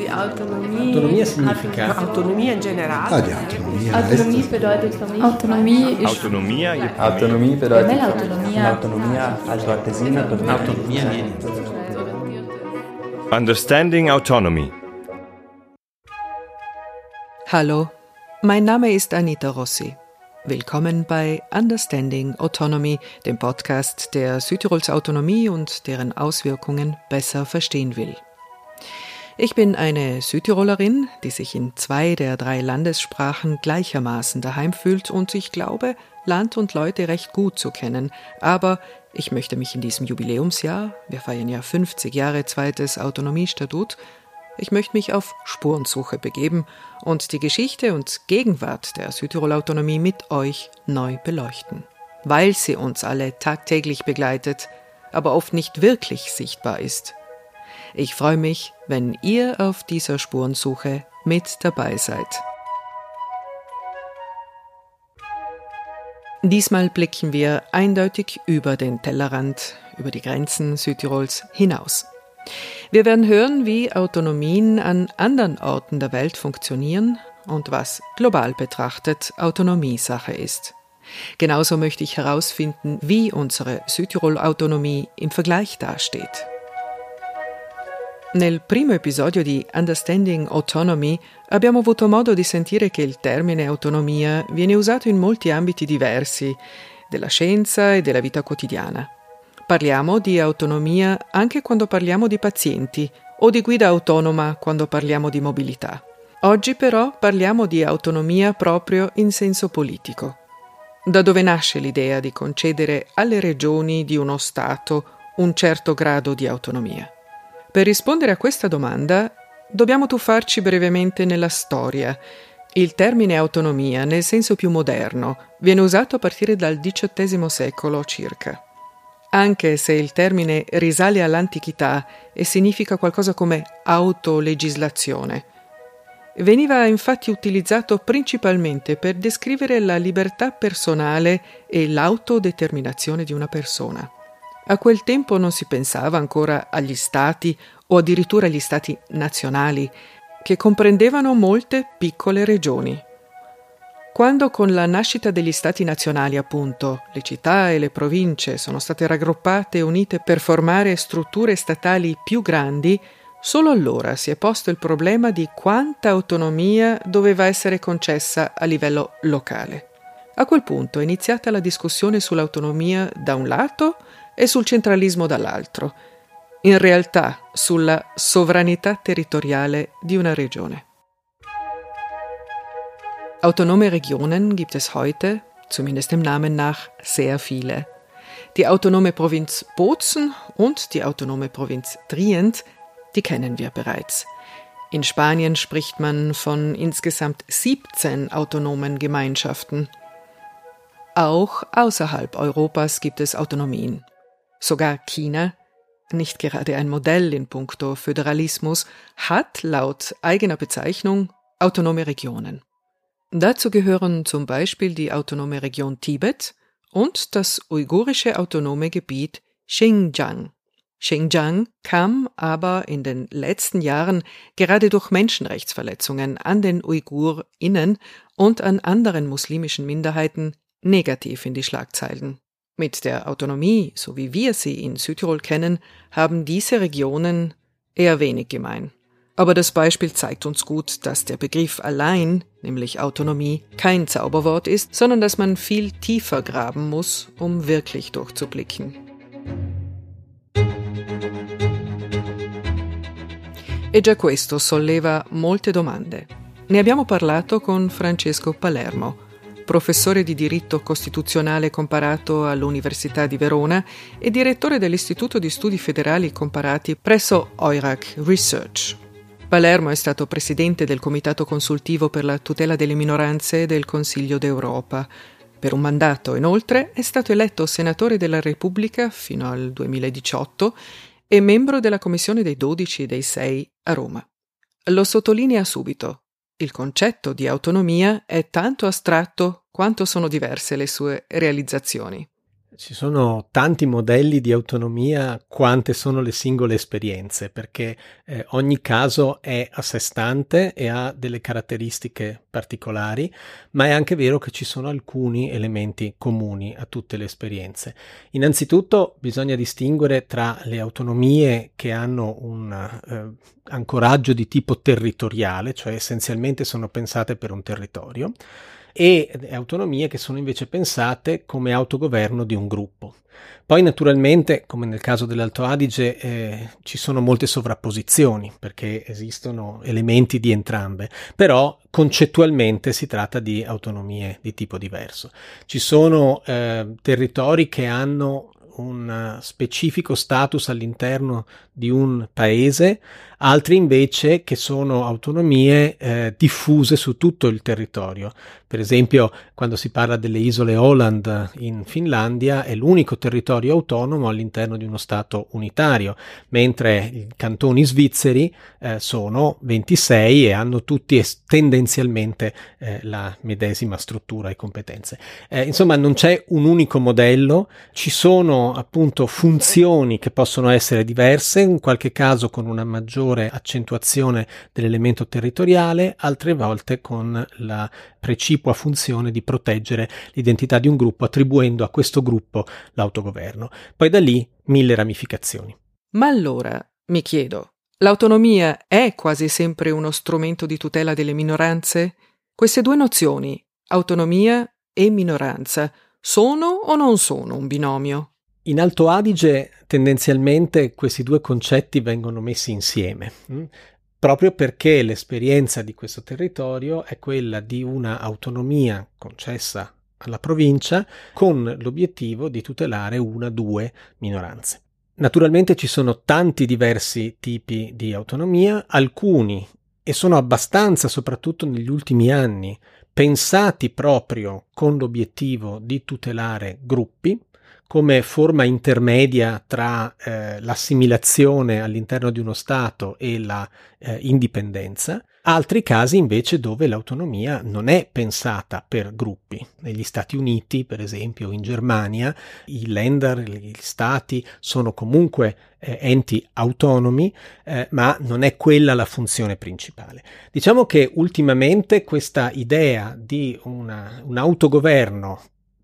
die Autonomie. Autonomia significa. Autonomie in generale. Ah, die Autonomie. Autonomie bedeutet für mich. Autonomie ist. Autonomia je Autonomie bedeutet. L'autonomia. Autonomia also Artesina viene. Understanding Autonomy. Hallo, mein Name ist Anita Rossi. Willkommen bei Understanding Autonomy, dem Podcast, der Südtirols Autonomie und deren Auswirkungen besser verstehen will. Ich bin eine Südtirolerin, die sich in zwei der drei Landessprachen gleichermaßen daheim fühlt und ich glaube, Land und Leute recht gut zu kennen. Aber ich möchte mich in diesem Jubiläumsjahr, wir feiern ja 50 Jahre zweites Autonomiestatut, ich möchte mich auf Spurensuche begeben und die Geschichte und Gegenwart der Südtirol-Autonomie mit euch neu beleuchten. Weil sie uns alle tagtäglich begleitet, aber oft nicht wirklich sichtbar ist. Ich freue mich, wenn ihr auf dieser Spurensuche mit dabei seid. Diesmal blicken wir eindeutig über den Tellerrand, über die Grenzen Südtirols hinaus. Wir werden hören, wie Autonomien an anderen Orten der Welt funktionieren und was global betrachtet Autonomiesache ist. Genauso möchte ich herausfinden, wie unsere Südtirol-Autonomie im Vergleich dasteht. Nel primo episodio di Understanding Autonomy abbiamo avuto modo di sentire che il termine autonomia viene usato in molti ambiti diversi della scienza e della vita quotidiana. Parliamo di autonomia anche quando parliamo di pazienti o di guida autonoma quando parliamo di mobilità. Oggi però parliamo di autonomia proprio in senso politico. Da dove nasce l'idea di concedere alle regioni di uno Stato un certo grado di autonomia? Per rispondere a questa domanda dobbiamo tuffarci brevemente nella storia. Il termine autonomia, nel senso più moderno, viene usato a partire dal XVIII secolo circa anche se il termine risale all'antichità e significa qualcosa come autolegislazione. Veniva infatti utilizzato principalmente per descrivere la libertà personale e l'autodeterminazione di una persona. A quel tempo non si pensava ancora agli stati o addirittura agli stati nazionali, che comprendevano molte piccole regioni. Quando con la nascita degli stati nazionali, appunto, le città e le province sono state raggruppate e unite per formare strutture statali più grandi, solo allora si è posto il problema di quanta autonomia doveva essere concessa a livello locale. A quel punto è iniziata la discussione sull'autonomia da un lato e sul centralismo dall'altro, in realtà sulla sovranità territoriale di una regione. Autonome Regionen gibt es heute, zumindest dem Namen nach, sehr viele. Die autonome Provinz Bozen und die autonome Provinz Trient, die kennen wir bereits. In Spanien spricht man von insgesamt 17 autonomen Gemeinschaften. Auch außerhalb Europas gibt es Autonomien. Sogar China, nicht gerade ein Modell in puncto Föderalismus, hat laut eigener Bezeichnung autonome Regionen. Dazu gehören zum Beispiel die autonome Region Tibet und das uigurische autonome Gebiet Xinjiang. Xinjiang kam aber in den letzten Jahren gerade durch Menschenrechtsverletzungen an den UigurInnen und an anderen muslimischen Minderheiten negativ in die Schlagzeilen. Mit der Autonomie, so wie wir sie in Südtirol kennen, haben diese Regionen eher wenig gemein. Aber das Beispiel zeigt uns gut, dass der Begriff allein, nämlich Autonomie, kein Zauberwort ist, sondern dass man viel tiefer graben muss, um wirklich durchzublicken. E già questo solleva molte domande. Ne abbiamo parlato con Francesco Palermo, professore di diritto costituzionale comparato all'Università di Verona e direttore dell'Istituto di Studi Federali Comparati presso OIRAC Research. Palermo è stato presidente del Comitato Consultivo per la tutela delle minoranze del Consiglio d'Europa. Per un mandato, inoltre, è stato eletto senatore della Repubblica fino al 2018 e membro della Commissione dei 12 e dei 6 a Roma. Lo sottolinea subito. Il concetto di autonomia è tanto astratto quanto sono diverse le sue realizzazioni. Ci sono tanti modelli di autonomia quante sono le singole esperienze, perché eh, ogni caso è a sé stante e ha delle caratteristiche particolari, ma è anche vero che ci sono alcuni elementi comuni a tutte le esperienze. Innanzitutto bisogna distinguere tra le autonomie che hanno un eh, ancoraggio di tipo territoriale, cioè essenzialmente sono pensate per un territorio, e autonomie che sono invece pensate come autogoverno di un gruppo. Poi naturalmente, come nel caso dell'Alto Adige, eh, ci sono molte sovrapposizioni perché esistono elementi di entrambe, però concettualmente si tratta di autonomie di tipo diverso. Ci sono eh, territori che hanno un specifico status all'interno di un paese, altri invece che sono autonomie eh, diffuse su tutto il territorio. Per esempio, quando si parla delle isole Holland in Finlandia, è l'unico territorio autonomo all'interno di uno Stato unitario, mentre i cantoni svizzeri eh, sono 26 e hanno tutti es- tendenzialmente eh, la medesima struttura e competenze. Eh, insomma, non c'è un unico modello, ci sono appunto funzioni che possono essere diverse, in qualche caso con una maggiore accentuazione dell'elemento territoriale, altre volte con la precipua funzione di proteggere l'identità di un gruppo attribuendo a questo gruppo l'autogoverno. Poi da lì mille ramificazioni. Ma allora, mi chiedo, l'autonomia è quasi sempre uno strumento di tutela delle minoranze? Queste due nozioni, autonomia e minoranza, sono o non sono un binomio? In Alto Adige tendenzialmente questi due concetti vengono messi insieme, hm? proprio perché l'esperienza di questo territorio è quella di una autonomia concessa alla provincia con l'obiettivo di tutelare una o due minoranze. Naturalmente ci sono tanti diversi tipi di autonomia, alcuni, e sono abbastanza soprattutto negli ultimi anni, pensati proprio con l'obiettivo di tutelare gruppi, come forma intermedia tra eh, l'assimilazione all'interno di uno Stato e la eh, indipendenza, altri casi invece dove l'autonomia non è pensata per gruppi. Negli Stati Uniti, per esempio, in Germania, i Länder, gli Stati sono comunque eh, enti autonomi, eh, ma non è quella la funzione principale. Diciamo che ultimamente questa idea di una, un autogoverno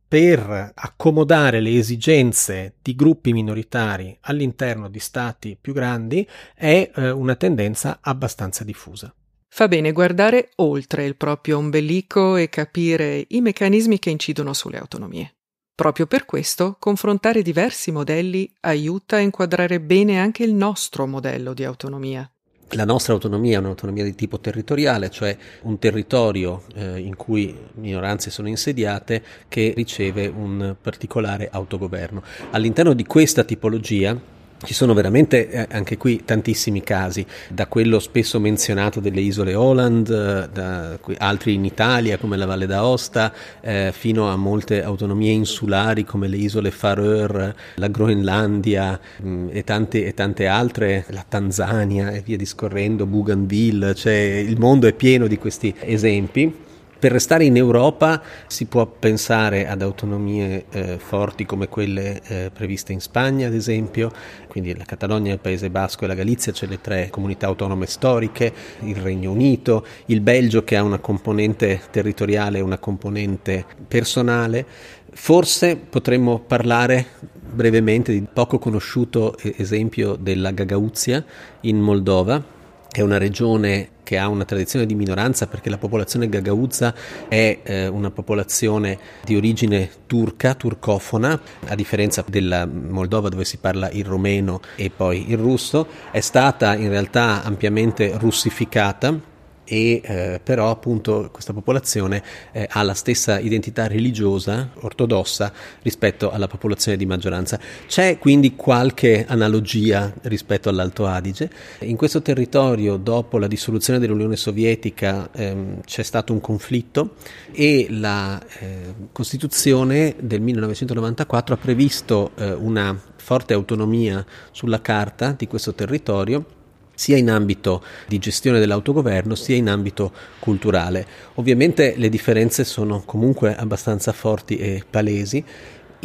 per accomodare le esigenze di gruppi minoritari all'interno di stati più grandi è eh, una tendenza abbastanza diffusa. Fa bene guardare oltre il proprio ombelico e capire i meccanismi che incidono sulle autonomie. Proprio per questo, confrontare diversi modelli aiuta a inquadrare bene anche il nostro modello di autonomia. La nostra autonomia è un'autonomia di tipo territoriale, cioè un territorio eh, in cui minoranze sono insediate che riceve un particolare autogoverno. All'interno di questa tipologia ci sono veramente eh, anche qui tantissimi casi, da quello spesso menzionato delle isole Holland, eh, da altri in Italia come la Valle d'Aosta, eh, fino a molte autonomie insulari come le isole Faroe, la Groenlandia mh, mm, e, tante, e, tante, altre, la Tanzania e via discorrendo, Bougainville, cioè il mondo è pieno di questi esempi. Per restare in Europa si può pensare ad autonomie eh, forti come quelle eh, previste in Spagna, ad esempio, quindi la Catalogna, il Paese Basco e la Galizia, cioè le tre comunità autonome storiche, il Regno Unito, il Belgio che ha una componente territoriale e una componente personale. Forse potremmo parlare brevemente di poco conosciuto esempio della Gagauzia in Moldova, è una regione che ha una tradizione di minoranza perché la popolazione gagauzza è eh, una popolazione di origine turca, turcofona, a differenza della Moldova dove si parla il romeno e poi il russo, è stata in realtà ampiamente russificata e eh, però appunto questa popolazione eh, ha la stessa identità religiosa ortodossa rispetto alla popolazione di maggioranza. C'è quindi qualche analogia rispetto all'Alto Adige. In questo territorio, dopo la dissoluzione dell'Unione Sovietica, ehm, c'è stato un conflitto e la eh, Costituzione del 1994 ha previsto eh, una forte autonomia sulla carta di questo territorio sia in ambito di gestione dell'autogoverno sia in ambito culturale. Ovviamente le differenze sono comunque abbastanza forti e palesi.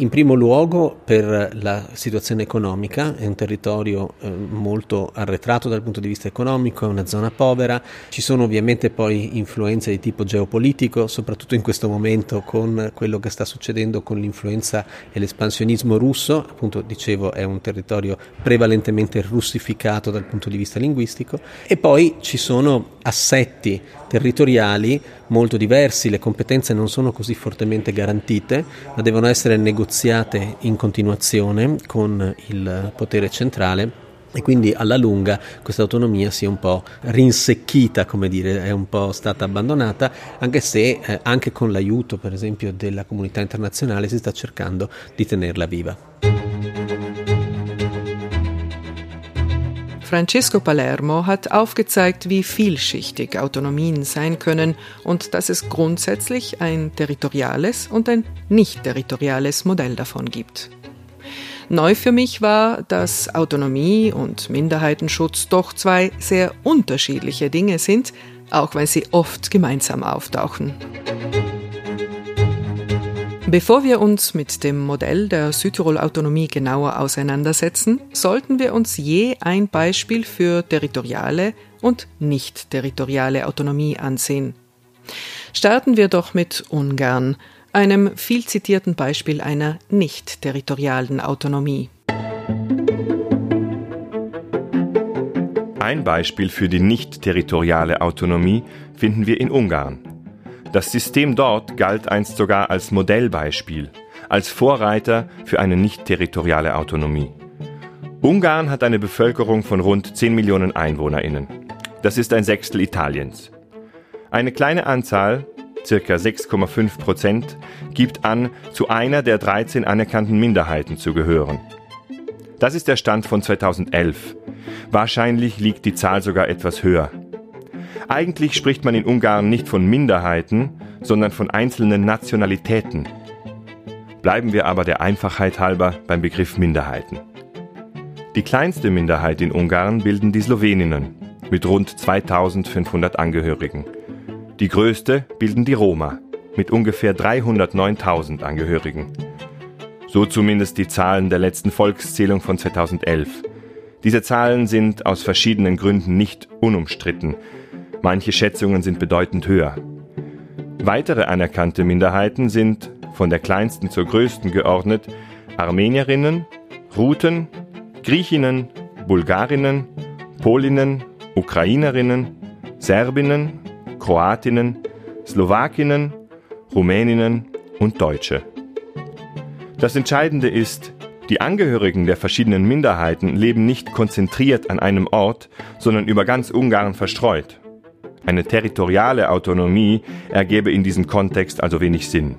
In primo luogo per la situazione economica, è un territorio eh, molto arretrato dal punto di vista economico, è una zona povera, ci sono ovviamente poi influenze di tipo geopolitico, soprattutto in questo momento con quello che sta succedendo con l'influenza e l'espansionismo russo, appunto dicevo è un territorio prevalentemente russificato dal punto di vista linguistico. E poi ci sono assetti territoriali molto diversi, le competenze non sono così fortemente garantite, ma devono essere negoziate in continuazione con il potere centrale e quindi alla lunga questa autonomia si è un po' rinsecchita, come dire, è un po' stata abbandonata, anche se eh, anche con l'aiuto per esempio della comunità internazionale si sta cercando di tenerla viva. Francesco Palermo hat aufgezeigt, wie vielschichtig Autonomien sein können und dass es grundsätzlich ein territoriales und ein nicht territoriales Modell davon gibt. Neu für mich war, dass Autonomie und Minderheitenschutz doch zwei sehr unterschiedliche Dinge sind, auch wenn sie oft gemeinsam auftauchen. Bevor wir uns mit dem Modell der Südtirol-Autonomie genauer auseinandersetzen, sollten wir uns je ein Beispiel für territoriale und nicht territoriale Autonomie ansehen. Starten wir doch mit Ungarn, einem viel zitierten Beispiel einer nicht territorialen Autonomie. Ein Beispiel für die nicht territoriale Autonomie finden wir in Ungarn. Das System dort galt einst sogar als Modellbeispiel, als Vorreiter für eine nicht territoriale Autonomie. Ungarn hat eine Bevölkerung von rund 10 Millionen Einwohnerinnen. Das ist ein Sechstel Italiens. Eine kleine Anzahl, circa 6,5 Prozent, gibt an, zu einer der 13 anerkannten Minderheiten zu gehören. Das ist der Stand von 2011. Wahrscheinlich liegt die Zahl sogar etwas höher. Eigentlich spricht man in Ungarn nicht von Minderheiten, sondern von einzelnen Nationalitäten. Bleiben wir aber der Einfachheit halber beim Begriff Minderheiten. Die kleinste Minderheit in Ungarn bilden die Sloweninnen mit rund 2500 Angehörigen. Die größte bilden die Roma mit ungefähr 309.000 Angehörigen. So zumindest die Zahlen der letzten Volkszählung von 2011. Diese Zahlen sind aus verschiedenen Gründen nicht unumstritten. Manche Schätzungen sind bedeutend höher. Weitere anerkannte Minderheiten sind, von der kleinsten zur größten geordnet, Armenierinnen, Ruten, Griechinnen, Bulgarinnen, Polinnen, Ukrainerinnen, Serbinnen, Kroatinnen, Slowakinnen, Rumäninnen und Deutsche. Das Entscheidende ist, die Angehörigen der verschiedenen Minderheiten leben nicht konzentriert an einem Ort, sondern über ganz Ungarn verstreut. Eine territoriale Autonomie ergebe in diesem Kontext also wenig Sinn.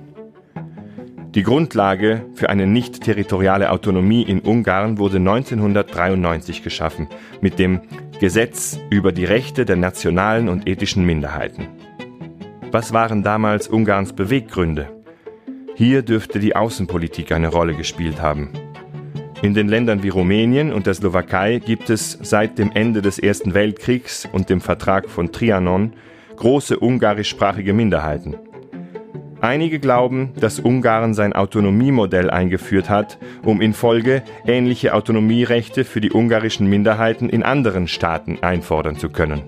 Die Grundlage für eine nicht territoriale Autonomie in Ungarn wurde 1993 geschaffen mit dem Gesetz über die Rechte der nationalen und ethischen Minderheiten. Was waren damals Ungarns Beweggründe? Hier dürfte die Außenpolitik eine Rolle gespielt haben. In den Ländern wie Rumänien und der Slowakei gibt es seit dem Ende des Ersten Weltkriegs und dem Vertrag von Trianon große ungarischsprachige Minderheiten. Einige glauben, dass Ungarn sein Autonomiemodell eingeführt hat, um in Folge ähnliche Autonomierechte für die ungarischen Minderheiten in anderen Staaten einfordern zu können.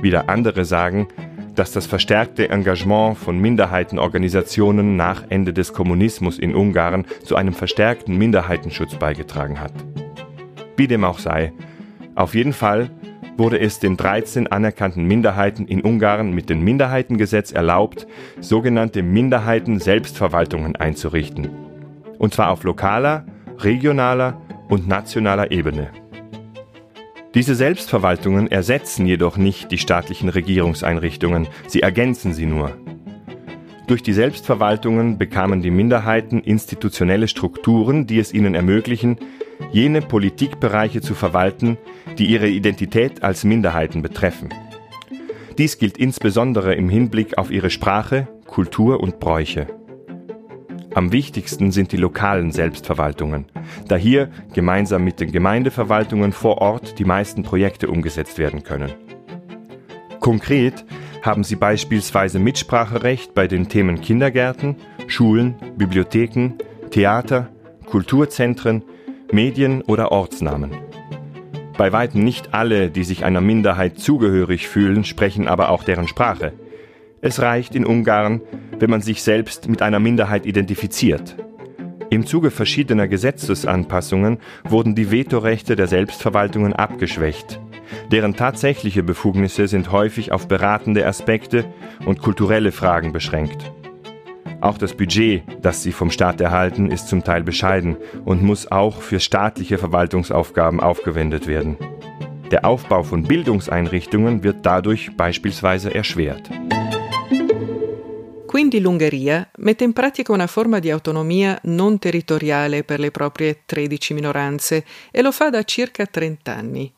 Wieder andere sagen, dass das verstärkte Engagement von Minderheitenorganisationen nach Ende des Kommunismus in Ungarn zu einem verstärkten Minderheitenschutz beigetragen hat. Wie dem auch sei, auf jeden Fall wurde es den 13 anerkannten Minderheiten in Ungarn mit dem Minderheitengesetz erlaubt, sogenannte Minderheiten-Selbstverwaltungen einzurichten. Und zwar auf lokaler, regionaler und nationaler Ebene. Diese Selbstverwaltungen ersetzen jedoch nicht die staatlichen Regierungseinrichtungen, sie ergänzen sie nur. Durch die Selbstverwaltungen bekamen die Minderheiten institutionelle Strukturen, die es ihnen ermöglichen, jene Politikbereiche zu verwalten, die ihre Identität als Minderheiten betreffen. Dies gilt insbesondere im Hinblick auf ihre Sprache, Kultur und Bräuche. Am wichtigsten sind die lokalen Selbstverwaltungen, da hier gemeinsam mit den Gemeindeverwaltungen vor Ort die meisten Projekte umgesetzt werden können. Konkret haben sie beispielsweise Mitspracherecht bei den Themen Kindergärten, Schulen, Bibliotheken, Theater, Kulturzentren, Medien oder Ortsnamen. Bei weitem nicht alle, die sich einer Minderheit zugehörig fühlen, sprechen aber auch deren Sprache. Es reicht in Ungarn, wenn man sich selbst mit einer Minderheit identifiziert. Im Zuge verschiedener Gesetzesanpassungen wurden die Vetorechte der Selbstverwaltungen abgeschwächt. Deren tatsächliche Befugnisse sind häufig auf beratende Aspekte und kulturelle Fragen beschränkt. Auch das Budget, das sie vom Staat erhalten, ist zum Teil bescheiden und muss auch für staatliche Verwaltungsaufgaben aufgewendet werden. Der Aufbau von Bildungseinrichtungen wird dadurch beispielsweise erschwert. Quindi l'Ungheria mette in pratica una forma di autonomia non territoriale per le proprie 13 minoranze e lo fa da circa 30 anni.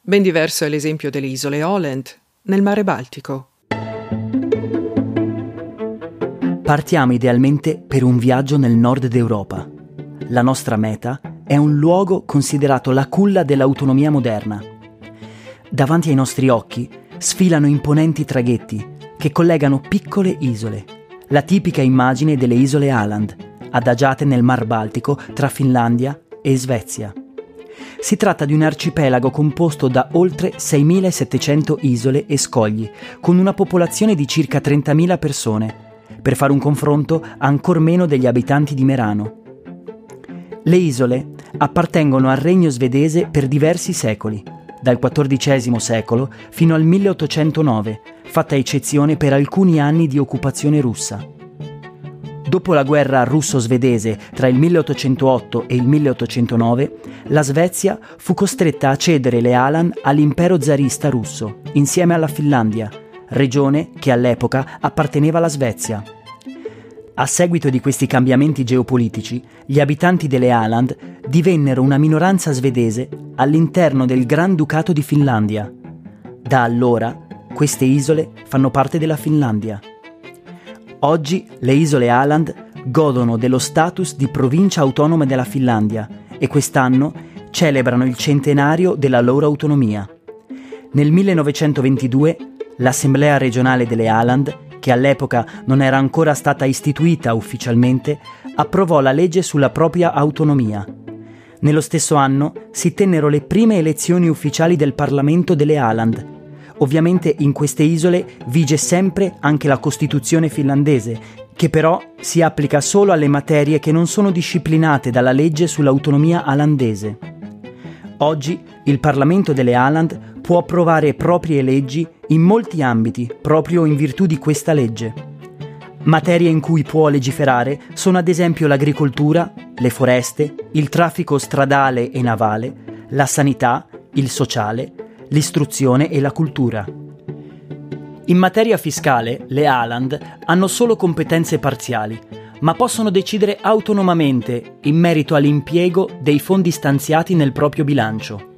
Ben diverso è l'esempio delle isole Holland, nel mare Baltico. Partiamo idealmente per un viaggio nel nord d'Europa. La nostra meta è un luogo considerato la culla dell'autonomia moderna. Davanti ai nostri occhi sfilano imponenti traghetti che collegano piccole isole, la tipica immagine delle isole Aland, adagiate nel Mar Baltico tra Finlandia e Svezia. Si tratta di un arcipelago composto da oltre 6.700 isole e scogli, con una popolazione di circa 30.000 persone, per fare un confronto ancor meno degli abitanti di Merano. Le isole appartengono al regno svedese per diversi secoli, dal XIV secolo fino al 1809, fatta eccezione per alcuni anni di occupazione russa. Dopo la guerra russo-svedese tra il 1808 e il 1809, la Svezia fu costretta a cedere le Alan all'impero zarista russo, insieme alla Finlandia, regione che all'epoca apparteneva alla Svezia. A seguito di questi cambiamenti geopolitici, gli abitanti delle Aland divennero una minoranza svedese all'interno del Granducato di Finlandia. Da allora queste isole fanno parte della Finlandia. Oggi le isole Aland godono dello status di provincia autonoma della Finlandia e quest'anno celebrano il centenario della loro autonomia. Nel 1922 l'Assemblea regionale delle Aland che all'epoca non era ancora stata istituita ufficialmente, approvò la legge sulla propria autonomia. Nello stesso anno si tennero le prime elezioni ufficiali del Parlamento delle Aland. Ovviamente in queste isole vige sempre anche la Costituzione finlandese, che però si applica solo alle materie che non sono disciplinate dalla legge sull'autonomia alandese. Oggi il Parlamento delle Aland può approvare proprie leggi in molti ambiti proprio in virtù di questa legge. Materie in cui può legiferare sono ad esempio l'agricoltura, le foreste, il traffico stradale e navale, la sanità, il sociale, l'istruzione e la cultura. In materia fiscale, le Aland hanno solo competenze parziali, ma possono decidere autonomamente in merito all'impiego dei fondi stanziati nel proprio bilancio.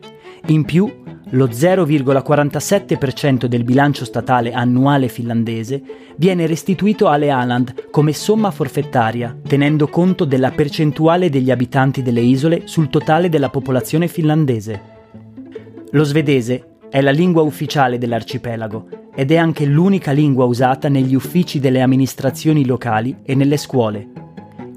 In più, lo 0,47% del bilancio statale annuale finlandese viene restituito alle Aland come somma forfettaria, tenendo conto della percentuale degli abitanti delle isole sul totale della popolazione finlandese. Lo svedese è la lingua ufficiale dell'arcipelago ed è anche l'unica lingua usata negli uffici delle amministrazioni locali e nelle scuole.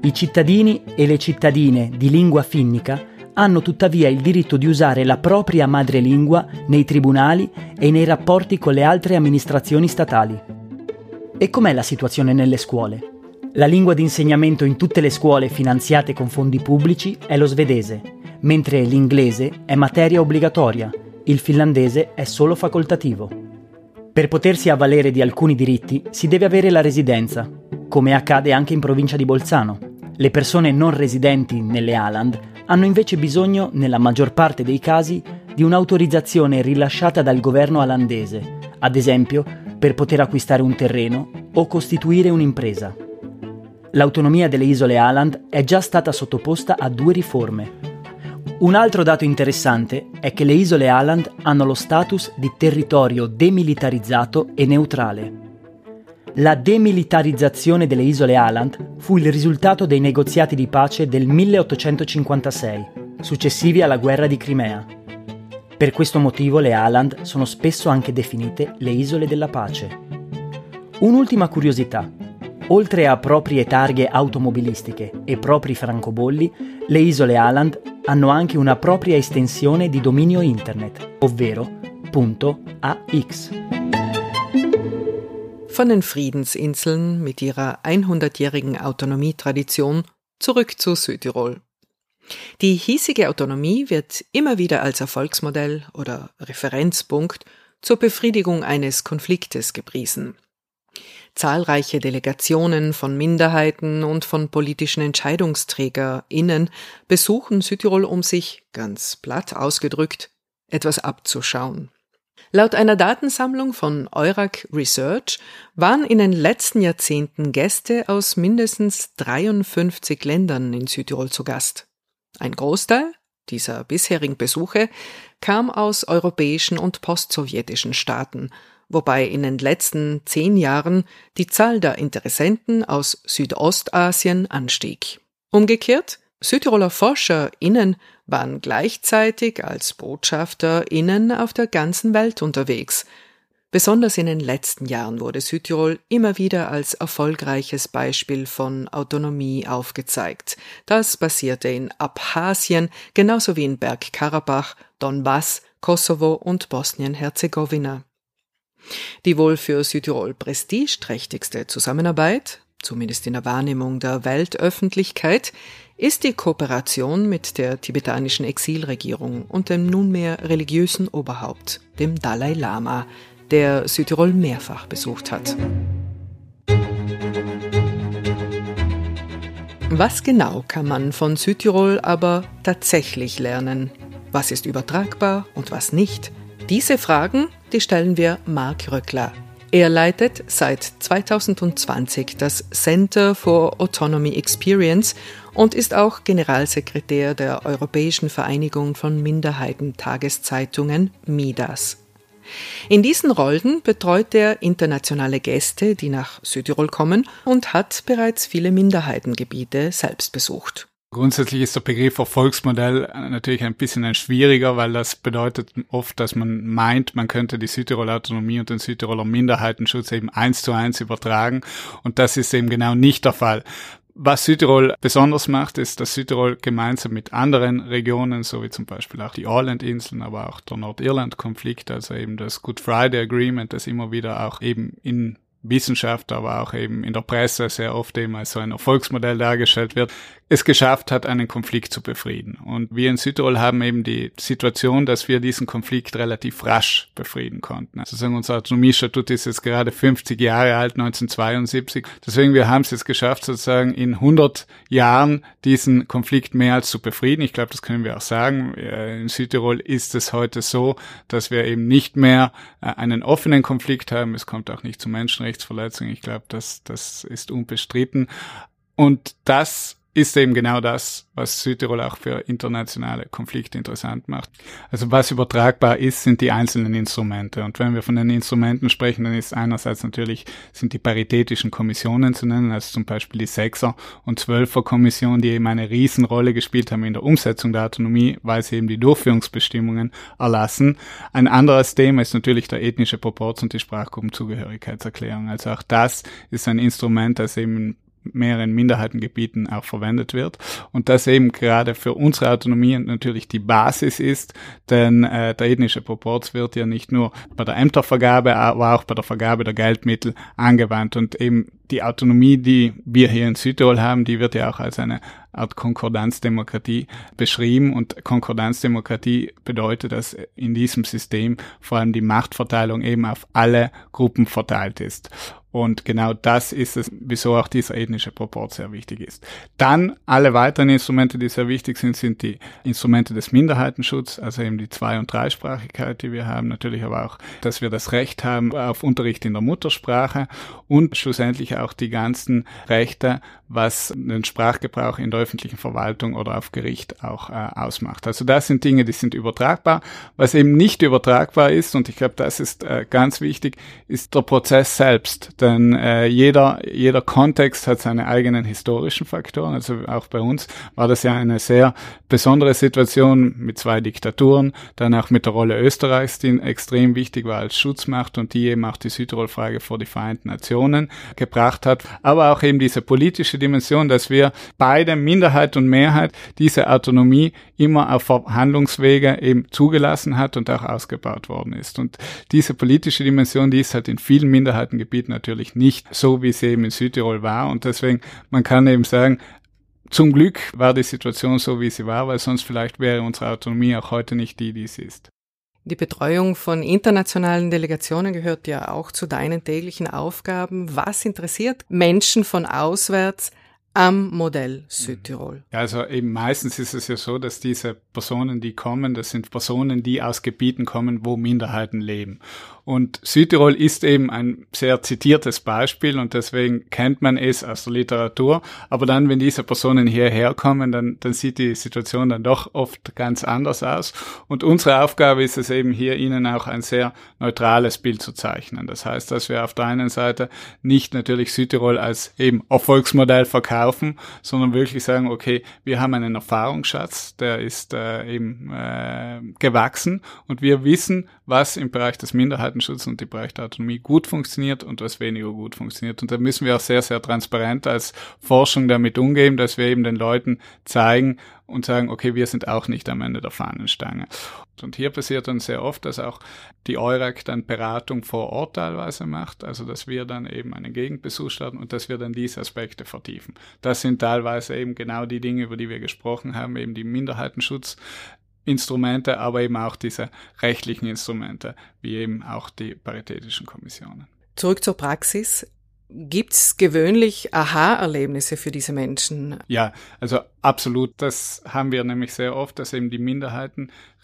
I cittadini e le cittadine di lingua finnica hanno tuttavia il diritto di usare la propria madrelingua nei tribunali e nei rapporti con le altre amministrazioni statali. E com'è la situazione nelle scuole? La lingua di insegnamento in tutte le scuole finanziate con fondi pubblici è lo svedese, mentre l'inglese è materia obbligatoria, il finlandese è solo facoltativo. Per potersi avvalere di alcuni diritti si deve avere la residenza, come accade anche in provincia di Bolzano. Le persone non residenti nelle Aland hanno invece bisogno, nella maggior parte dei casi, di un'autorizzazione rilasciata dal governo alandese, ad esempio per poter acquistare un terreno o costituire un'impresa. L'autonomia delle isole Aland è già stata sottoposta a due riforme. Un altro dato interessante è che le isole Aland hanno lo status di territorio demilitarizzato e neutrale. La demilitarizzazione delle isole Aland fu il risultato dei negoziati di pace del 1856, successivi alla guerra di Crimea. Per questo motivo le Aland sono spesso anche definite le isole della pace. Un'ultima curiosità. Oltre a proprie targhe automobilistiche e propri francobolli, le isole Aland hanno anche una propria estensione di dominio internet, ovvero .ax. Von den Friedensinseln mit ihrer 100-jährigen Autonomietradition zurück zu Südtirol. Die hiesige Autonomie wird immer wieder als Erfolgsmodell oder Referenzpunkt zur Befriedigung eines Konfliktes gepriesen. Zahlreiche Delegationen von Minderheiten und von politischen EntscheidungsträgerInnen besuchen Südtirol, um sich, ganz platt ausgedrückt, etwas abzuschauen. Laut einer Datensammlung von Eurac Research waren in den letzten Jahrzehnten Gäste aus mindestens 53 Ländern in Südtirol zu Gast. Ein Großteil dieser bisherigen Besuche kam aus europäischen und postsowjetischen Staaten, wobei in den letzten zehn Jahren die Zahl der Interessenten aus Südostasien anstieg. Umgekehrt, Südtiroler ForscherInnen waren gleichzeitig als BotschafterInnen auf der ganzen Welt unterwegs. Besonders in den letzten Jahren wurde Südtirol immer wieder als erfolgreiches Beispiel von Autonomie aufgezeigt. Das basierte in Abchasien genauso wie in Bergkarabach, Donbass, Kosovo und Bosnien-Herzegowina. Die wohl für Südtirol prestigeträchtigste Zusammenarbeit, zumindest in der Wahrnehmung der Weltöffentlichkeit, ist die Kooperation mit der tibetanischen Exilregierung und dem nunmehr religiösen Oberhaupt, dem Dalai Lama, der Südtirol mehrfach besucht hat. Was genau kann man von Südtirol aber tatsächlich lernen? Was ist übertragbar und was nicht? Diese Fragen, die stellen wir Mark Röckler. Er leitet seit 2020 das Center for Autonomy Experience und ist auch Generalsekretär der Europäischen Vereinigung von Minderheiten-Tageszeitungen MIDAS. In diesen Rollen betreut er internationale Gäste, die nach Südtirol kommen und hat bereits viele Minderheitengebiete selbst besucht. Grundsätzlich ist der Begriff Erfolgsmodell natürlich ein bisschen ein schwieriger, weil das bedeutet oft, dass man meint, man könnte die Südtiroler Autonomie und den Südtiroler Minderheitenschutz eben eins zu eins übertragen. Und das ist eben genau nicht der Fall. Was Südtirol besonders macht, ist, dass Südtirol gemeinsam mit anderen Regionen, so wie zum Beispiel auch die Orland-Inseln, aber auch der Nordirland-Konflikt, also eben das Good Friday Agreement, das immer wieder auch eben in Wissenschaft, aber auch eben in der Presse sehr oft eben als so ein Erfolgsmodell dargestellt wird, es geschafft hat, einen Konflikt zu befrieden. Und wir in Südtirol haben eben die Situation, dass wir diesen Konflikt relativ rasch befrieden konnten. Also sagen, unser Autonomiestatut ist jetzt gerade 50 Jahre alt, 1972. Deswegen, wir haben es jetzt geschafft, sozusagen in 100 Jahren diesen Konflikt mehr als zu befrieden. Ich glaube, das können wir auch sagen. Äh, in Südtirol ist es heute so, dass wir eben nicht mehr äh, einen offenen Konflikt haben. Es kommt auch nicht zu Menschenrechtsverletzungen. Ich glaube, das, das ist unbestritten. Und das ist eben genau das, was Südtirol auch für internationale Konflikte interessant macht. Also was übertragbar ist, sind die einzelnen Instrumente. Und wenn wir von den Instrumenten sprechen, dann ist einerseits natürlich, sind die paritätischen Kommissionen zu nennen, also zum Beispiel die Sechser- und Zwölfer-Kommission, die eben eine Riesenrolle gespielt haben in der Umsetzung der Autonomie, weil sie eben die Durchführungsbestimmungen erlassen. Ein anderes Thema ist natürlich der ethnische Proporz und die Sprachgruppenzugehörigkeitserklärung. Also auch das ist ein Instrument, das eben mehreren Minderheitengebieten auch verwendet wird. Und das eben gerade für unsere Autonomie natürlich die Basis ist, denn äh, der ethnische Proporz wird ja nicht nur bei der Ämtervergabe, aber auch bei der Vergabe der Geldmittel angewandt. Und eben die Autonomie, die wir hier in Südtirol haben, die wird ja auch als eine Art Konkordanzdemokratie beschrieben. Und Konkordanzdemokratie bedeutet, dass in diesem System vor allem die Machtverteilung eben auf alle Gruppen verteilt ist. Und genau das ist es, wieso auch dieser ethnische Proport sehr wichtig ist. Dann alle weiteren Instrumente, die sehr wichtig sind, sind die Instrumente des Minderheitenschutzes, also eben die Zwei- und Dreisprachigkeit, die wir haben, natürlich aber auch, dass wir das Recht haben auf Unterricht in der Muttersprache und schlussendlich auch die ganzen Rechte, was den Sprachgebrauch in der öffentlichen Verwaltung oder auf Gericht auch äh, ausmacht. Also das sind Dinge, die sind übertragbar. Was eben nicht übertragbar ist, und ich glaube, das ist äh, ganz wichtig, ist der Prozess selbst denn äh, jeder, jeder Kontext hat seine eigenen historischen Faktoren. Also auch bei uns war das ja eine sehr besondere Situation mit zwei Diktaturen, dann auch mit der Rolle Österreichs, die extrem wichtig war als Schutzmacht und die eben auch die Südtirol-Frage vor die Vereinten Nationen gebracht hat. Aber auch eben diese politische Dimension, dass wir beide Minderheit und Mehrheit diese Autonomie immer auf Verhandlungswege eben zugelassen hat und auch ausgebaut worden ist. Und diese politische Dimension, die ist halt in vielen Minderheitengebieten natürlich nicht so, wie sie eben in Südtirol war. Und deswegen, man kann eben sagen, zum Glück war die Situation so, wie sie war, weil sonst vielleicht wäre unsere Autonomie auch heute nicht die, die sie ist. Die Betreuung von internationalen Delegationen gehört ja auch zu deinen täglichen Aufgaben. Was interessiert Menschen von auswärts am Modell Südtirol? Ja, also eben meistens ist es ja so, dass diese Personen, die kommen, das sind Personen, die aus Gebieten kommen, wo Minderheiten leben. Und Südtirol ist eben ein sehr zitiertes Beispiel und deswegen kennt man es aus der Literatur. Aber dann, wenn diese Personen hierher kommen, dann, dann sieht die Situation dann doch oft ganz anders aus. Und unsere Aufgabe ist es eben hier, ihnen auch ein sehr neutrales Bild zu zeichnen. Das heißt, dass wir auf der einen Seite nicht natürlich Südtirol als eben Erfolgsmodell verkaufen, sondern wirklich sagen, okay, wir haben einen Erfahrungsschatz, der ist äh, eben äh, gewachsen und wir wissen, was im Bereich des Minderheiten Datenschutz und die Bereich der Autonomie gut funktioniert und was weniger gut funktioniert. Und da müssen wir auch sehr, sehr transparent als Forschung damit umgehen, dass wir eben den Leuten zeigen und sagen, okay, wir sind auch nicht am Ende der Fahnenstange. Und hier passiert dann sehr oft, dass auch die EURAC dann Beratung vor Ort teilweise macht, also dass wir dann eben einen Gegenbesuch starten und dass wir dann diese Aspekte vertiefen. Das sind teilweise eben genau die Dinge, über die wir gesprochen haben, eben die Minderheitenschutz, Instrumente, aber eben auch diese rechtlichen Instrumente, wie eben auch die paritätischen Kommissionen. Zurück zur Praxis. Gibt es gewöhnlich Aha-Erlebnisse für diese Menschen? Ja, also absolut. Das haben wir nämlich sehr oft, dass eben die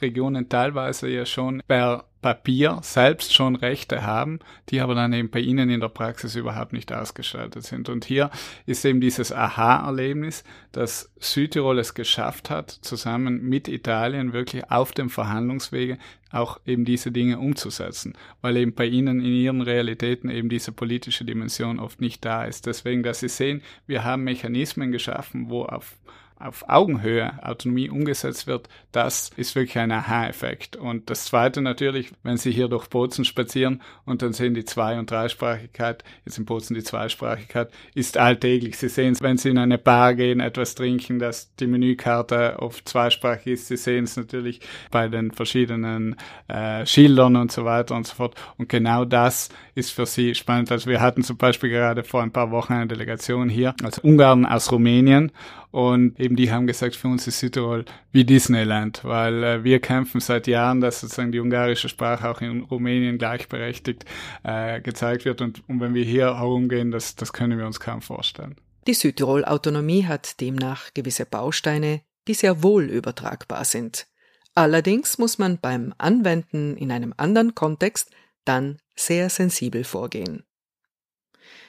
Minderheitenregionen teilweise ja schon per Papier selbst schon Rechte haben, die aber dann eben bei Ihnen in der Praxis überhaupt nicht ausgestaltet sind. Und hier ist eben dieses Aha-Erlebnis, dass Südtirol es geschafft hat, zusammen mit Italien wirklich auf dem Verhandlungswege auch eben diese Dinge umzusetzen, weil eben bei ihnen in ihren Realitäten eben diese politische Dimension oft nicht da ist. Deswegen, dass sie sehen, wir haben Mechanismen geschaffen, wo auf auf Augenhöhe Autonomie umgesetzt wird, das ist wirklich ein Aha-Effekt. Und das Zweite natürlich, wenn Sie hier durch Bozen spazieren und dann sehen die Zwei- und Dreisprachigkeit, jetzt in Bozen die Zweisprachigkeit, ist alltäglich. Sie sehen es, wenn Sie in eine Bar gehen, etwas trinken, dass die Menükarte oft zweisprachig ist. Sie sehen es natürlich bei den verschiedenen äh, Schildern und so weiter und so fort. Und genau das ist für Sie spannend. Also wir hatten zum Beispiel gerade vor ein paar Wochen eine Delegation hier, also Ungarn aus Rumänien und eben die haben gesagt, für uns ist Südtirol wie Disneyland, weil äh, wir kämpfen seit Jahren, dass sozusagen die ungarische Sprache auch in Rumänien gleichberechtigt äh, gezeigt wird. Und, und wenn wir hier herumgehen, das, das können wir uns kaum vorstellen. Die Südtirol-Autonomie hat demnach gewisse Bausteine, die sehr wohl übertragbar sind. Allerdings muss man beim Anwenden in einem anderen Kontext dann sehr sensibel vorgehen.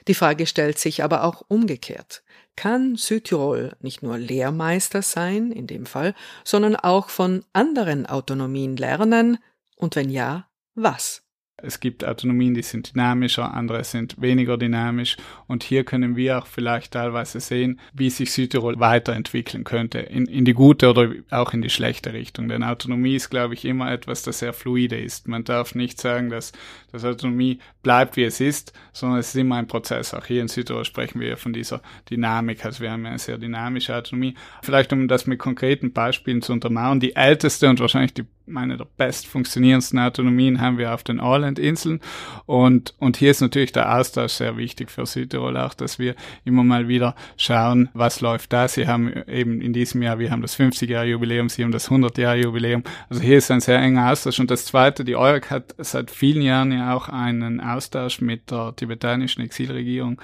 Die Frage stellt sich aber auch umgekehrt. Kann Südtirol nicht nur Lehrmeister sein, in dem Fall, sondern auch von anderen Autonomien lernen? Und wenn ja, was? Es gibt Autonomien, die sind dynamischer, andere sind weniger dynamisch. Und hier können wir auch vielleicht teilweise sehen, wie sich Südtirol weiterentwickeln könnte, in, in die gute oder auch in die schlechte Richtung. Denn Autonomie ist, glaube ich, immer etwas, das sehr fluide ist. Man darf nicht sagen, dass, dass Autonomie bleibt, wie es ist, sondern es ist immer ein Prozess. Auch hier in Südtirol sprechen wir von dieser Dynamik. Also wir haben eine sehr dynamische Autonomie. Vielleicht, um das mit konkreten Beispielen zu untermauern, die älteste und wahrscheinlich die meine der best funktionierendsten Autonomien haben wir auf den Orland-Inseln. Und, und hier ist natürlich der Austausch sehr wichtig für Südtirol auch, dass wir immer mal wieder schauen, was läuft da. Sie haben eben in diesem Jahr, wir haben das 50-Jahr-Jubiläum, Sie haben das 100-Jahr-Jubiläum. Also hier ist ein sehr enger Austausch. Und das Zweite, die EUREC hat seit vielen Jahren ja auch einen Austausch mit der tibetanischen Exilregierung.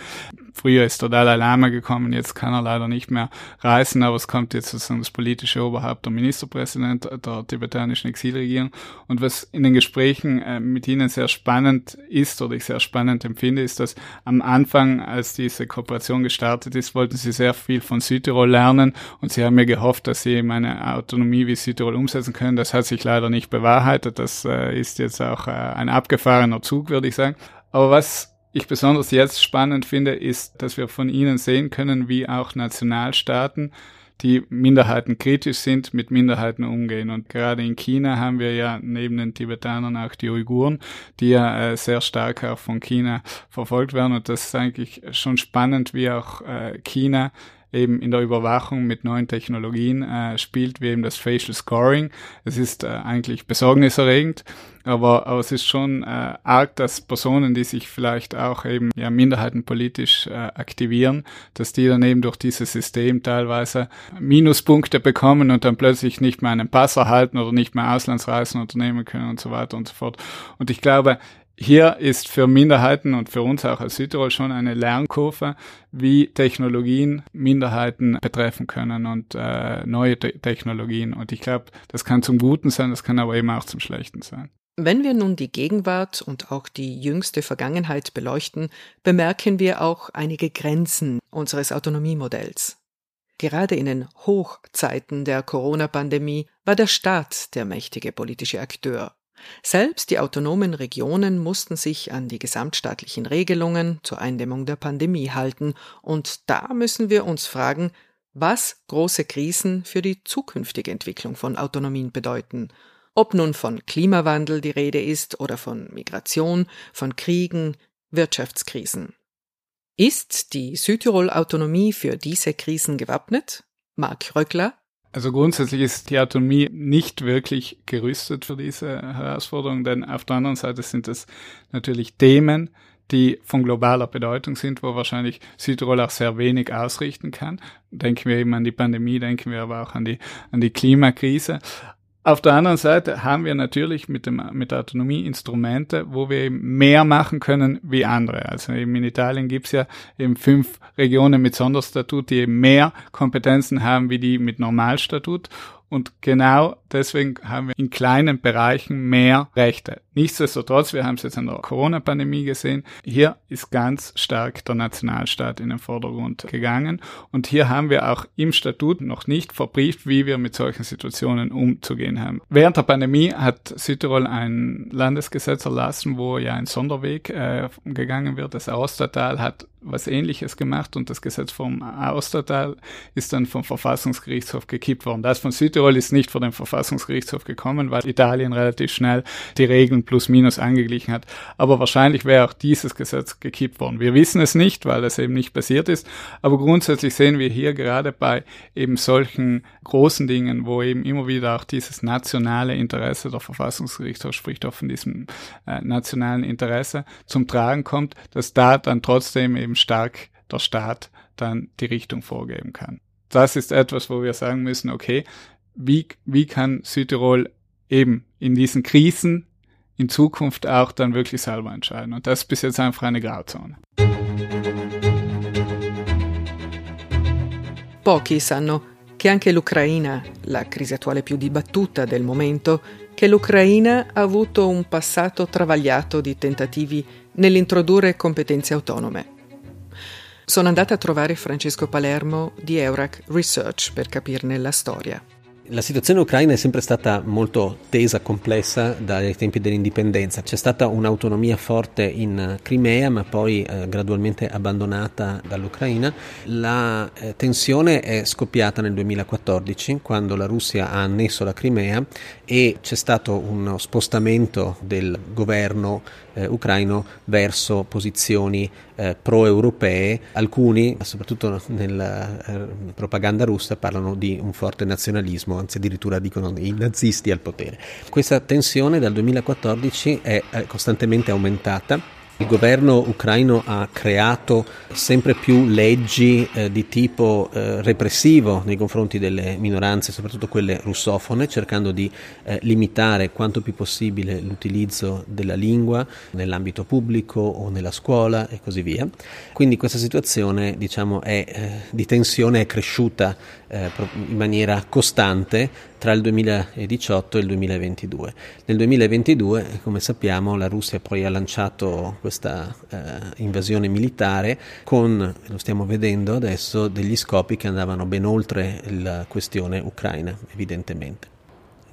Früher ist der Dalai Lama gekommen, jetzt kann er leider nicht mehr reisen, aber es kommt jetzt sozusagen das politische Oberhaupt, der Ministerpräsident der tibetanischen Exilregierung. Und was in den Gesprächen äh, mit Ihnen sehr spannend ist oder ich sehr spannend empfinde, ist, dass am Anfang, als diese Kooperation gestartet ist, wollten Sie sehr viel von Südtirol lernen und Sie haben mir gehofft, dass Sie meine Autonomie wie Südtirol umsetzen können. Das hat sich leider nicht bewahrheitet. Das äh, ist jetzt auch äh, ein abgefahrener Zug, würde ich sagen. Aber was ich besonders jetzt spannend finde, ist, dass wir von ihnen sehen können, wie auch Nationalstaaten die Minderheiten kritisch sind, mit Minderheiten umgehen. Und gerade in China haben wir ja neben den Tibetanern auch die Uiguren, die ja äh, sehr stark auch von China verfolgt werden. Und das ist eigentlich schon spannend, wie auch äh, China eben in der Überwachung mit neuen Technologien äh, spielt, wie eben das Facial Scoring. Es ist äh, eigentlich besorgniserregend, aber, aber es ist schon äh, arg, dass Personen, die sich vielleicht auch eben ja, minderheitenpolitisch äh, aktivieren, dass die dann eben durch dieses System teilweise Minuspunkte bekommen und dann plötzlich nicht mehr einen Pass erhalten oder nicht mehr Auslandsreisen unternehmen können und so weiter und so fort. Und ich glaube, hier ist für Minderheiten und für uns auch als Südtirol schon eine Lernkurve, wie Technologien Minderheiten betreffen können und äh, neue Te Technologien. Und ich glaube, das kann zum Guten sein, das kann aber eben auch zum Schlechten sein. Wenn wir nun die Gegenwart und auch die jüngste Vergangenheit beleuchten, bemerken wir auch einige Grenzen unseres Autonomiemodells. Gerade in den Hochzeiten der Corona-Pandemie war der Staat der mächtige politische Akteur. Selbst die autonomen Regionen mussten sich an die gesamtstaatlichen Regelungen zur Eindämmung der Pandemie halten, und da müssen wir uns fragen, was große Krisen für die zukünftige Entwicklung von Autonomien bedeuten, ob nun von Klimawandel die Rede ist oder von Migration, von Kriegen, Wirtschaftskrisen. Ist die Südtirol-Autonomie für diese Krisen gewappnet? Mark Röckler also grundsätzlich ist die Autonomie nicht wirklich gerüstet für diese Herausforderung, denn auf der anderen Seite sind es natürlich Themen, die von globaler Bedeutung sind, wo wahrscheinlich Südtirol auch sehr wenig ausrichten kann. Denken wir eben an die Pandemie, denken wir aber auch an die, an die Klimakrise. Auf der anderen Seite haben wir natürlich mit, dem, mit der Autonomie Instrumente, wo wir eben mehr machen können wie andere. Also eben in Italien gibt's ja eben fünf Regionen mit Sonderstatut, die eben mehr Kompetenzen haben wie die mit Normalstatut. Und genau deswegen haben wir in kleinen Bereichen mehr Rechte. Nichtsdestotrotz, wir haben es jetzt in der Corona-Pandemie gesehen, hier ist ganz stark der Nationalstaat in den Vordergrund gegangen. Und hier haben wir auch im Statut noch nicht verbrieft, wie wir mit solchen Situationen umzugehen haben. Während der Pandemie hat Südtirol ein Landesgesetz erlassen, wo ja ein Sonderweg äh, gegangen wird. Das Austertal hat was ähnliches gemacht und das Gesetz vom Austertal ist dann vom Verfassungsgerichtshof gekippt worden. Das von Südtirol ist nicht vor dem Verfassungsgerichtshof gekommen, weil Italien relativ schnell die Regeln plus minus angeglichen hat. Aber wahrscheinlich wäre auch dieses Gesetz gekippt worden. Wir wissen es nicht, weil es eben nicht passiert ist. Aber grundsätzlich sehen wir hier gerade bei eben solchen großen Dingen, wo eben immer wieder auch dieses nationale Interesse der Verfassungsgerichtshof spricht auch von diesem äh, nationalen Interesse zum Tragen kommt, dass da dann trotzdem eben stark der Staat dann die Richtung vorgeben kann. Das ist etwas, wo wir sagen müssen, okay, wie, wie kann Südtirol eben in diesen Krisen in Zukunft auch dann wirklich selber entscheiden? Und das ist bis jetzt einfach eine Grauzone. Pochi sanno che anche l'Ucraina, la crisi attuale più dibattuta del momento, che l'Ucraina ha avuto un passato travagliato di tentativi nell'introdurre competenze autonome. Sono andata a trovare Francesco Palermo di Eurac Research per capirne la storia. La situazione ucraina è sempre stata molto tesa, complessa dai tempi dell'indipendenza. C'è stata un'autonomia forte in Crimea, ma poi eh, gradualmente abbandonata dall'Ucraina. La eh, tensione è scoppiata nel 2014, quando la Russia ha annesso la Crimea e c'è stato uno spostamento del governo eh, ucraino verso posizioni eh, pro-europee. Alcuni, soprattutto nella eh, propaganda russa, parlano di un forte nazionalismo, anzi addirittura dicono i nazisti al potere. Questa tensione dal 2014 è costantemente aumentata il governo ucraino ha creato sempre più leggi eh, di tipo eh, repressivo nei confronti delle minoranze, soprattutto quelle russofone, cercando di eh, limitare quanto più possibile l'utilizzo della lingua nell'ambito pubblico o nella scuola e così via. Quindi questa situazione diciamo, è, eh, di tensione è cresciuta eh, in maniera costante tra il 2018 e il 2022. Nel 2022, come sappiamo, la Russia poi ha lanciato questa eh, invasione militare con, lo stiamo vedendo adesso, degli scopi che andavano ben oltre la questione ucraina, evidentemente.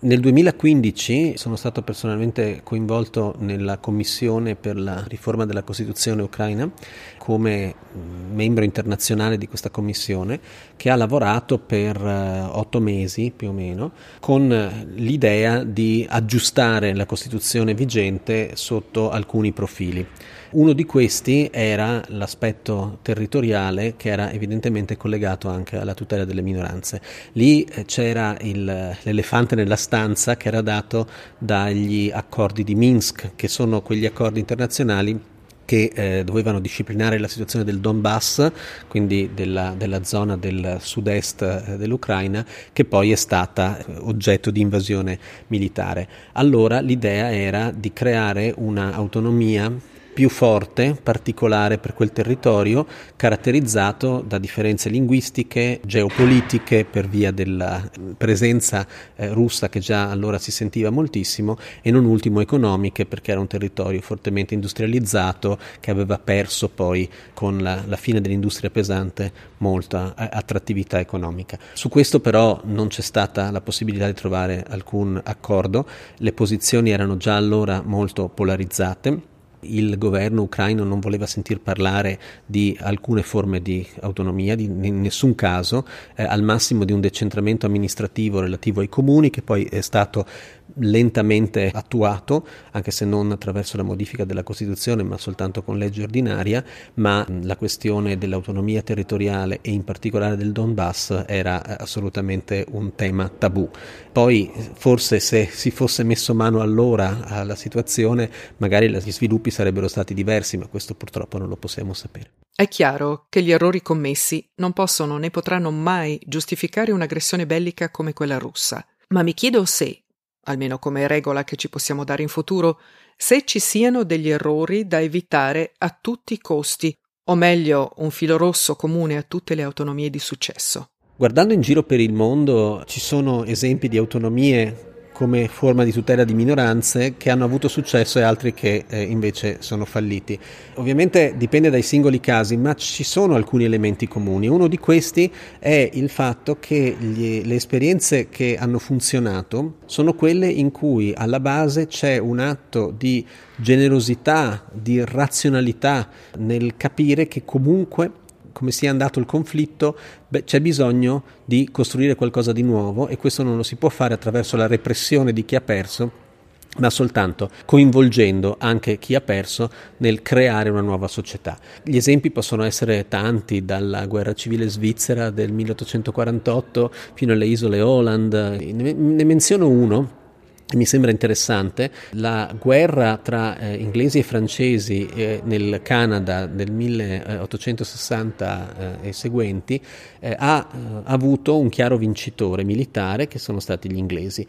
Nel 2015 sono stato personalmente coinvolto nella commissione per la riforma della Costituzione ucraina come mm, membro internazionale di questa commissione che ha lavorato per eh, otto mesi più o meno con l'idea di aggiustare la Costituzione vigente sotto alcuni profili. Uno di questi era l'aspetto territoriale che era evidentemente collegato anche alla tutela delle minoranze. Lì eh, c'era il, l'elefante nella stanza che era dato dagli accordi di Minsk, che sono quegli accordi internazionali che eh, dovevano disciplinare la situazione del Donbass, quindi della, della zona del sud-est eh, dell'Ucraina, che poi è stata eh, oggetto di invasione militare. Allora l'idea era di creare un'autonomia più forte, particolare per quel territorio, caratterizzato da differenze linguistiche, geopolitiche per via della presenza eh, russa che già allora si sentiva moltissimo e non ultimo economiche perché era un territorio fortemente industrializzato che aveva perso poi con la, la fine dell'industria pesante molta eh, attrattività economica. Su questo però non c'è stata la possibilità di trovare alcun accordo, le posizioni erano già allora molto polarizzate il governo ucraino non voleva sentir parlare di alcune forme di autonomia, di, in nessun caso, eh, al massimo di un decentramento amministrativo relativo ai comuni che poi è stato lentamente attuato, anche se non attraverso la modifica della Costituzione, ma soltanto con legge ordinaria, ma la questione dell'autonomia territoriale e in particolare del Donbass era eh, assolutamente un tema tabù. Poi forse se si fosse messo mano allora alla situazione, magari gli sviluppi sarebbero stati diversi, ma questo purtroppo non lo possiamo sapere. È chiaro che gli errori commessi non possono né potranno mai giustificare un'aggressione bellica come quella russa, ma mi chiedo se almeno come regola che ci possiamo dare in futuro, se ci siano degli errori da evitare a tutti i costi, o meglio un filo rosso comune a tutte le autonomie di successo. Guardando in giro per il mondo ci sono esempi di autonomie come forma di tutela di minoranze che hanno avuto successo e altri che eh, invece sono falliti. Ovviamente dipende dai singoli casi, ma ci sono alcuni elementi comuni. Uno di questi è il fatto che gli, le esperienze che hanno funzionato sono quelle in cui alla base c'è un atto di generosità, di razionalità nel capire che comunque come sia andato il conflitto, beh, c'è bisogno di costruire qualcosa di nuovo e questo non lo si può fare attraverso la repressione di chi ha perso, ma soltanto coinvolgendo anche chi ha perso nel creare una nuova società. Gli esempi possono essere tanti, dalla guerra civile svizzera del 1848 fino alle isole Holland, ne menziono uno mi sembra interessante la guerra tra eh, inglesi e francesi eh, nel Canada del 1860 eh, e seguenti eh, ha eh, avuto un chiaro vincitore militare che sono stati gli inglesi.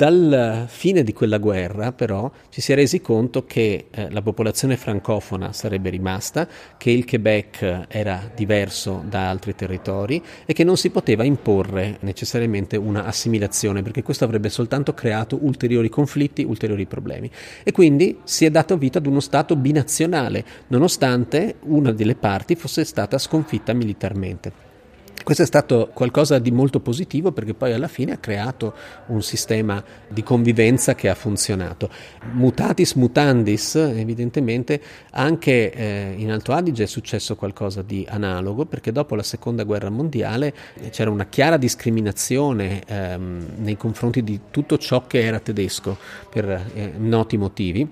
Dal fine di quella guerra, però, ci si è resi conto che eh, la popolazione francofona sarebbe rimasta, che il Quebec era diverso da altri territori e che non si poteva imporre necessariamente una assimilazione, perché questo avrebbe soltanto creato ulteriori conflitti, ulteriori problemi. E quindi si è dato vita ad uno Stato binazionale, nonostante una delle parti fosse stata sconfitta militarmente. Questo è stato qualcosa di molto positivo perché poi alla fine ha creato un sistema di convivenza che ha funzionato. Mutatis mutandis, evidentemente, anche eh, in Alto Adige è successo qualcosa di analogo perché dopo la seconda guerra mondiale eh, c'era una chiara discriminazione ehm, nei confronti di tutto ciò che era tedesco per eh, noti motivi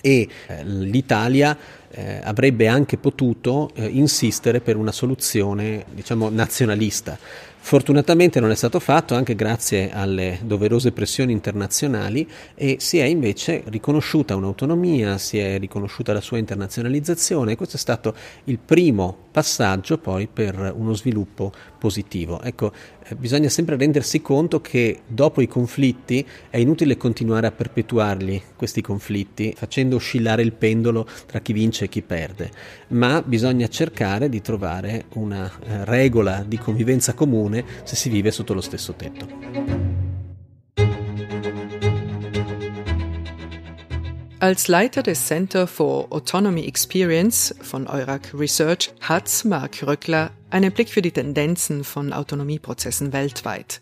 e eh, l'Italia eh, avrebbe anche potuto eh, insistere per una soluzione diciamo nazionalista Fortunatamente non è stato fatto anche grazie alle doverose pressioni internazionali e si è invece riconosciuta un'autonomia, si è riconosciuta la sua internazionalizzazione e questo è stato il primo passaggio poi per uno sviluppo positivo. Ecco, bisogna sempre rendersi conto che dopo i conflitti è inutile continuare a perpetuarli questi conflitti facendo oscillare il pendolo tra chi vince e chi perde, ma bisogna cercare di trovare una eh, regola di convivenza comune se si vive sotto lo stesso tetto. Als Leiter des Center for Autonomy Experience von Eurac Research hat Mark Röckler einen Blick für die Tendenzen von Autonomieprozessen weltweit.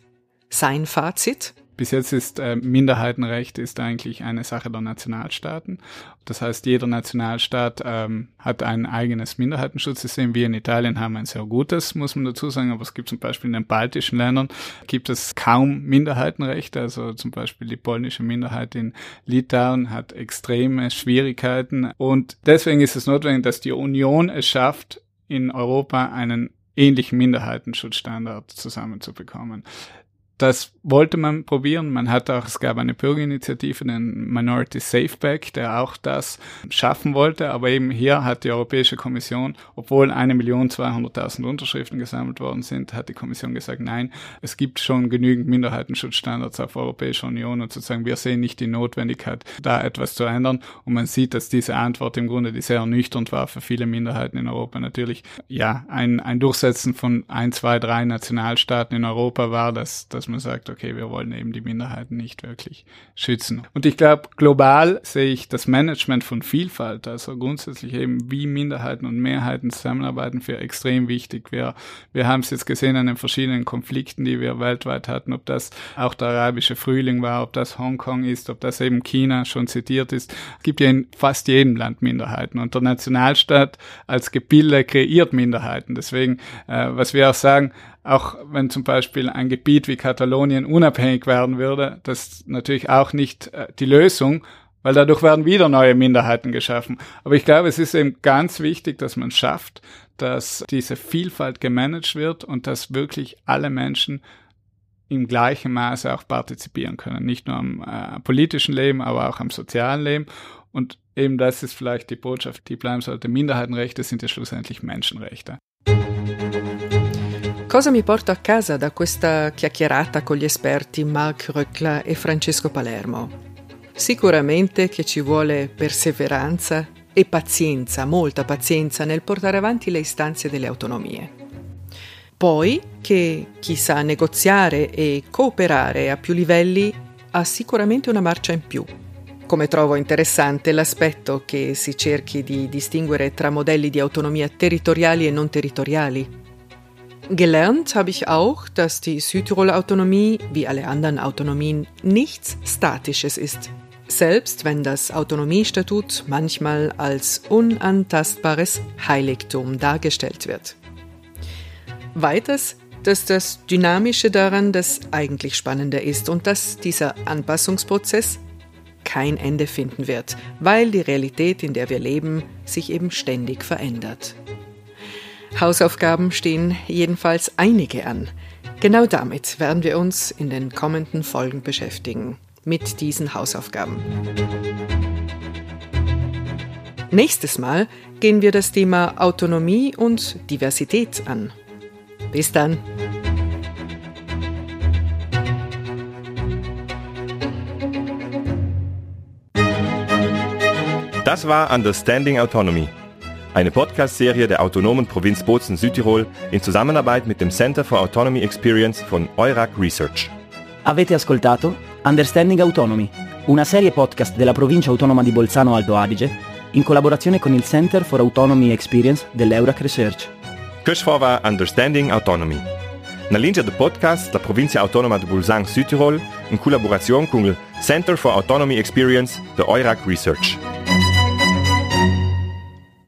Sein Fazit? Bis jetzt ist äh, Minderheitenrecht ist eigentlich eine Sache der Nationalstaaten. Das heißt, jeder Nationalstaat ähm, hat ein eigenes Minderheitenschutzsystem. Wir in Italien haben ein sehr gutes, muss man dazu sagen, aber es gibt zum Beispiel in den baltischen Ländern gibt es kaum Minderheitenrechte. Also zum Beispiel die polnische Minderheit in Litauen hat extreme Schwierigkeiten und deswegen ist es notwendig, dass die Union es schafft, in Europa einen ähnlichen Minderheitenschutzstandard zusammenzubekommen. Das wollte man probieren. Man hat auch, es gab eine Bürgerinitiative, den Minority Safeback, der auch das schaffen wollte. Aber eben hier hat die Europäische Kommission, obwohl eine Million zweihunderttausend Unterschriften gesammelt worden sind, hat die Kommission gesagt, nein, es gibt schon genügend Minderheitenschutzstandards auf Europäischer Union und sozusagen wir sehen nicht die Notwendigkeit, da etwas zu ändern. Und man sieht, dass diese Antwort im Grunde, die sehr ernüchternd war für viele Minderheiten in Europa, natürlich, ja, ein, ein Durchsetzen von ein, zwei, drei Nationalstaaten in Europa war, dass, dass man sagt, okay, wir wollen eben die Minderheiten nicht wirklich schützen. Und ich glaube, global sehe ich das Management von Vielfalt, also grundsätzlich eben wie Minderheiten und Mehrheiten zusammenarbeiten, für extrem wichtig. Wir, wir haben es jetzt gesehen an den verschiedenen Konflikten, die wir weltweit hatten, ob das auch der arabische Frühling war, ob das Hongkong ist, ob das eben China schon zitiert ist. Es gibt ja in fast jedem Land Minderheiten und der Nationalstaat als Gebilde kreiert Minderheiten. Deswegen, äh, was wir auch sagen, auch wenn zum Beispiel ein Gebiet wie Katalonien unabhängig werden würde, das ist natürlich auch nicht äh, die Lösung, weil dadurch werden wieder neue Minderheiten geschaffen. Aber ich glaube, es ist eben ganz wichtig, dass man schafft, dass diese Vielfalt gemanagt wird und dass wirklich alle Menschen im gleichen Maße auch partizipieren können. Nicht nur am äh, politischen Leben, aber auch am sozialen Leben. Und eben das ist vielleicht die Botschaft, die bleiben sollte. Minderheitenrechte sind ja schlussendlich Menschenrechte. Cosa mi porto a casa da questa chiacchierata con gli esperti Marc Röckler e Francesco Palermo? Sicuramente che ci vuole perseveranza e pazienza, molta pazienza nel portare avanti le istanze delle autonomie. Poi che chi sa negoziare e cooperare a più livelli ha sicuramente una marcia in più. Come trovo interessante l'aspetto che si cerchi di distinguere tra modelli di autonomia territoriali e non territoriali Gelernt habe ich auch, dass die Südtiroler Autonomie, wie alle anderen Autonomien, nichts Statisches ist. Selbst wenn das Autonomiestatut manchmal als unantastbares Heiligtum dargestellt wird. Weiters, dass das Dynamische daran das eigentlich Spannende ist und dass dieser Anpassungsprozess kein Ende finden wird, weil die Realität, in der wir leben, sich eben ständig verändert. Hausaufgaben stehen jedenfalls einige an. Genau damit werden wir uns in den kommenden Folgen beschäftigen, mit diesen Hausaufgaben. Nächstes Mal gehen wir das Thema Autonomie und Diversität an. Bis dann! Das war Understanding Autonomy eine Podcast-Serie der autonomen Provinz Bozen Südtirol in Zusammenarbeit mit dem Center for Autonomy Experience von Eurac Research. Avete ascoltato Understanding Autonomy, una serie podcast della provincia autonoma di Bolzano Alto Adige in collaborazione con il Center for Autonomy Experience dell'Eurac Research. War Understanding Autonomy. Na linea del podcast la provincia autonoma di Bolzano Südtirol in collaborazione con il Center for Autonomy Experience de Eurac Research.